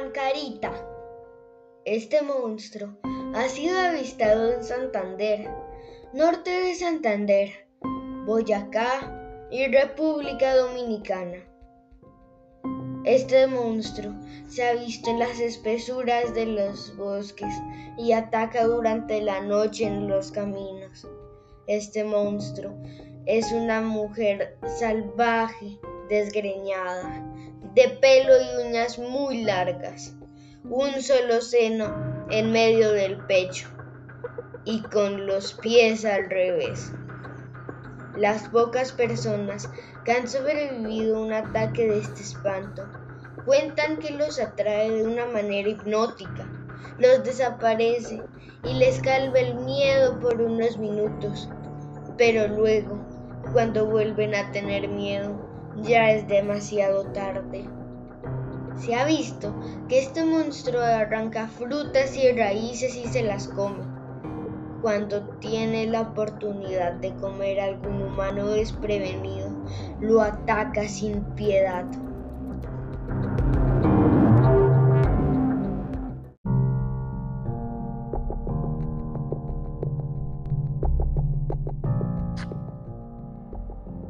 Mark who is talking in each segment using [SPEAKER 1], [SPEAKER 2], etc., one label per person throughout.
[SPEAKER 1] Juan Carita. Este monstruo ha sido avistado en Santander, norte de Santander, Boyacá y República Dominicana. Este monstruo se ha visto en las espesuras de los bosques y ataca durante la noche en los caminos. Este monstruo es una mujer salvaje, desgreñada, de pelo y uñas muy largas, un solo seno en medio del pecho y con los pies al revés. Las pocas personas que han sobrevivido a un ataque de este espanto cuentan que los atrae de una manera hipnótica, los desaparece y les calva el miedo por unos minutos, pero luego, cuando vuelven a tener miedo, ya es demasiado tarde. Se ha visto que este monstruo arranca frutas y raíces y se las come. Cuando tiene la oportunidad de comer a algún humano desprevenido, lo ataca sin piedad.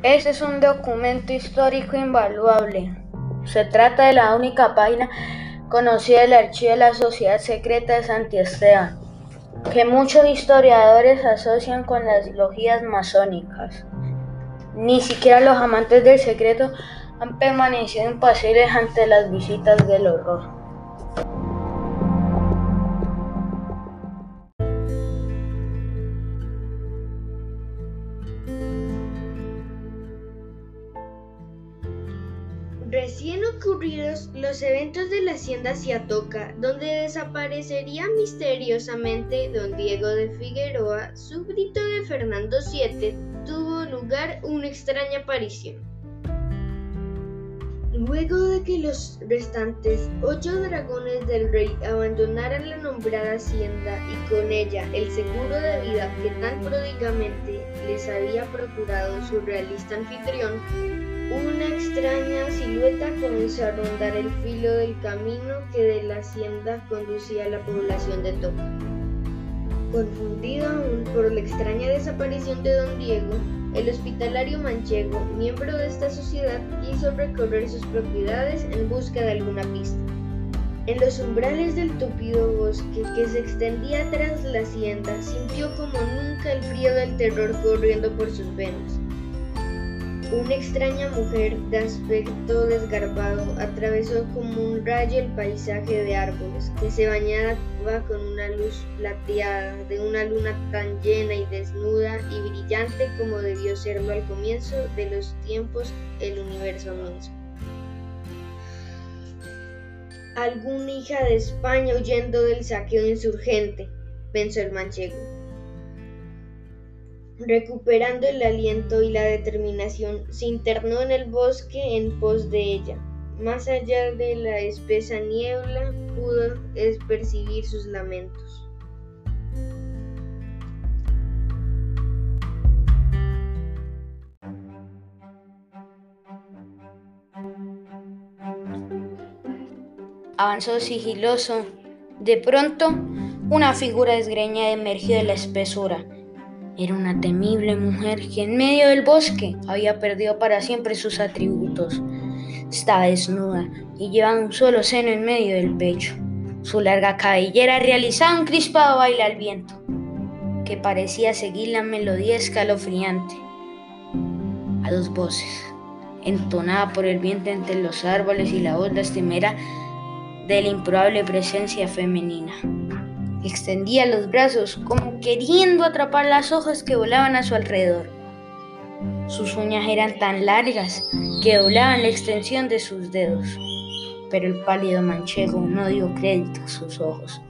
[SPEAKER 2] Este es un documento histórico invaluable. Se trata de la única página conocida del archivo de la Sociedad Secreta de Santi Esteban, que muchos historiadores asocian con las logias masónicas. Ni siquiera los amantes del secreto han permanecido impasibles ante las visitas del horror.
[SPEAKER 1] Recién ocurridos los eventos de la hacienda Ciatoca, donde desaparecería misteriosamente don Diego de Figueroa, súbdito de Fernando VII, tuvo lugar una extraña aparición. Luego de que los restantes ocho dragones del rey abandonaran la nombrada hacienda y con ella el seguro de vida que tan prodigamente les había procurado su realista anfitrión, una extraña silueta comenzó a rondar el filo del camino que de la hacienda conducía a la población de Toca. Confundido aún por la extraña desaparición de don Diego, el hospitalario manchego, miembro de esta sociedad, quiso recorrer sus propiedades en busca de alguna pista. En los umbrales del tupido bosque que se extendía tras la hacienda, sintió como nunca el frío del terror corriendo por sus venas. Una extraña mujer de aspecto desgarbado atravesó como un rayo el paisaje de árboles que se bañaba con una luz plateada de una luna tan llena y desnuda y brillante como debió serlo al comienzo de los tiempos el universo mismo. Alguna hija de España huyendo del saqueo insurgente, pensó el manchego. Recuperando el aliento y la determinación, se internó en el bosque en pos de ella. Más allá de la espesa niebla pudo percibir sus lamentos.
[SPEAKER 2] Avanzó sigiloso. De pronto, una figura desgreñada emergió de la espesura era una temible mujer que en medio del bosque había perdido para siempre sus atributos. Estaba desnuda y llevaba un solo seno en medio del pecho. Su larga cabellera realizaba un crispado baile al viento, que parecía seguir la melodía escalofriante. A dos voces, entonada por el viento entre los árboles y la voz lastimera de la improbable presencia femenina. Extendía los brazos como queriendo atrapar las hojas que volaban a su alrededor. Sus uñas eran tan largas que doblaban la extensión de sus dedos, pero el pálido manchego no dio crédito a sus ojos.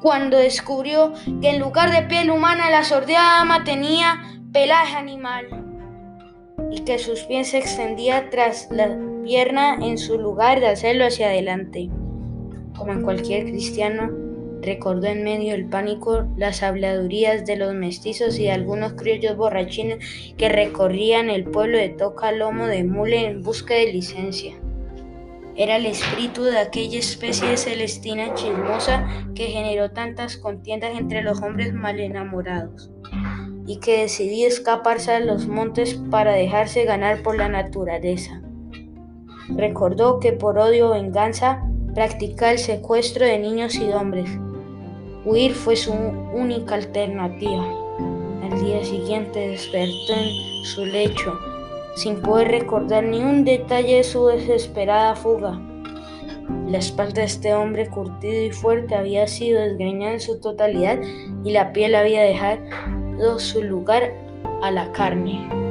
[SPEAKER 2] Cuando descubrió que en lugar de piel humana la sordeada dama tenía pelaje animal y que sus pies se extendían tras la pierna en su lugar de hacerlo hacia adelante, como en cualquier cristiano recordó en medio del pánico las habladurías de los mestizos y de algunos criollos borrachines que recorrían el pueblo de Toca Lomo de Mule en busca de licencia. Era el espíritu de aquella especie de celestina chismosa que generó tantas contiendas entre los hombres mal enamorados y que decidió escaparse a los montes para dejarse ganar por la naturaleza. Recordó que por odio o venganza practica el secuestro de niños y hombres. Huir fue su única alternativa. Al día siguiente despertó en su lecho, sin poder recordar ni un detalle de su desesperada fuga. La espalda de este hombre curtido y fuerte había sido desgreñada en su totalidad y la piel había dejado su lugar a la carne.